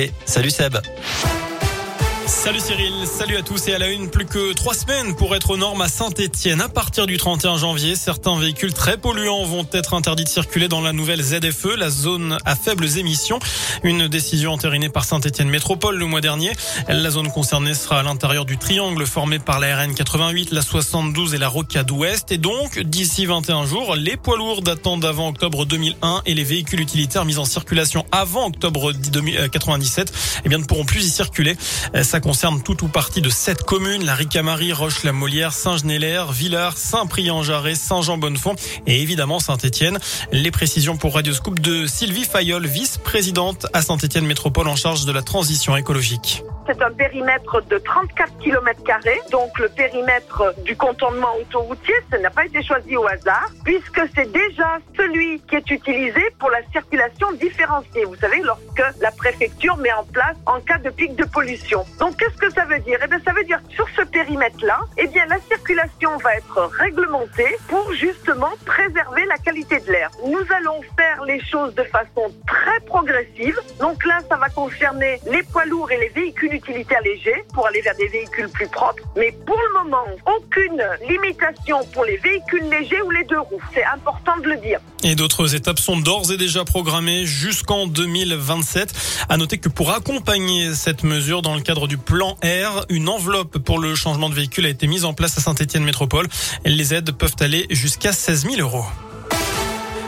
Et salut Seb. Salut Cyril, salut à tous et à la une, plus que trois semaines pour être aux normes à Saint-Etienne. À partir du 31 janvier, certains véhicules très polluants vont être interdits de circuler dans la nouvelle ZFE, la zone à faibles émissions. Une décision entérinée par Saint-Etienne Métropole le mois dernier. La zone concernée sera à l'intérieur du triangle formé par la RN 88, la 72 et la Rocade Ouest. Et donc, d'ici 21 jours, les poids lourds datant d'avant octobre 2001 et les véhicules utilitaires mis en circulation avant octobre 97, eh bien, ne pourront plus y circuler. Ça ça concerne tout ou partie de sept communes, la Ricamarie, Roche-la-Molière, Saint-Genélaire, Villars, Saint-Priant-Jarret, Saint-Jean-Bonnefond et évidemment Saint-Étienne. Les précisions pour Radioscoop de Sylvie Fayol, vice-présidente à Saint-Étienne Métropole en charge de la transition écologique. C'est un périmètre de 34 km donc le périmètre du contournement autoroutier, ça n'a pas été choisi au hasard, puisque c'est déjà celui qui est utilisé pour la circulation différenciée. Vous savez, lorsque la préfecture met en place en cas de pic de pollution. Donc qu'est-ce que ça veut dire? Eh bien ça veut dire que sur ce périmètre-là, eh bien la circulation va être réglementée pour justement préserver la qualité de l'air. Nous allons faire les choses de façon très progressive. Donc là, ça va concerner les poids lourds et les véhicules utilitaires légers pour aller vers des véhicules plus propres. Mais pour le moment, aucune limitation pour les véhicules légers ou les deux roues. C'est important de le dire. Et d'autres étapes sont d'ores et déjà programmées jusqu'en 2027. À noter que pour accompagner cette mesure dans le cadre du plan R, une enveloppe pour le changement de véhicule a été mise en place à Saint-Etienne Métropole. Les aides peuvent aller jusqu'à 16 000 euros.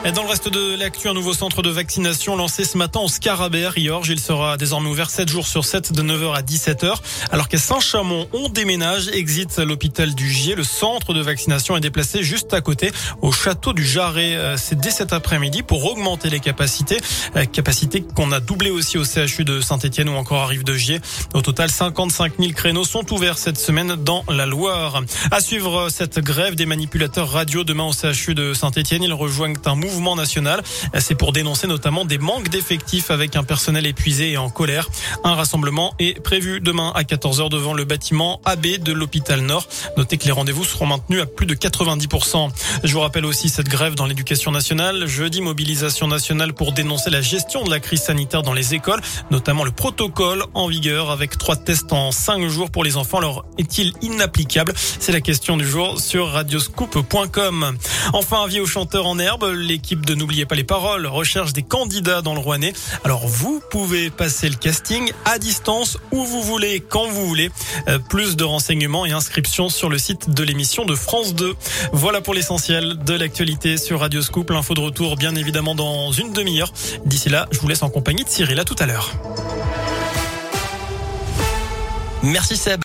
Dans le reste de l'actu, un nouveau centre de vaccination lancé ce matin au Scarabée Riorge. Il sera désormais ouvert 7 jours sur 7 de 9h à 17h. Alors qu'à Saint-Chamond, on déménage, exit l'hôpital du Gier. Le centre de vaccination est déplacé juste à côté au château du Jarret. Euh, c'est dès cet après-midi pour augmenter les capacités. Euh, capacités qu'on a doublées aussi au CHU de Saint-Etienne ou encore à Rive de Gier. Au total, 55 000 créneaux sont ouverts cette semaine dans la Loire. À suivre cette grève des manipulateurs radio demain au CHU de Saint-Etienne. Ils rejoignent un mouvement national. C'est pour dénoncer notamment des manques d'effectifs avec un personnel épuisé et en colère. Un rassemblement est prévu demain à 14h devant le bâtiment AB de l'hôpital Nord. Notez que les rendez-vous seront maintenus à plus de 90%. Je vous rappelle aussi cette grève dans l'éducation nationale. Jeudi, mobilisation nationale pour dénoncer la gestion de la crise sanitaire dans les écoles, notamment le protocole en vigueur avec trois tests en cinq jours pour les enfants. Alors, est-il inapplicable? C'est la question du jour sur radioscoop.com. Enfin, avis aux chanteurs en herbe. Les l'équipe de N'oubliez pas les paroles recherche des candidats dans le Rouennais. Alors vous pouvez passer le casting à distance où vous voulez, quand vous voulez. Euh, plus de renseignements et inscriptions sur le site de l'émission de France 2. Voilà pour l'essentiel de l'actualité sur Radio Scoop. L'info de retour bien évidemment dans une demi-heure. D'ici là, je vous laisse en compagnie de Cyril. À tout à l'heure. Merci Seb.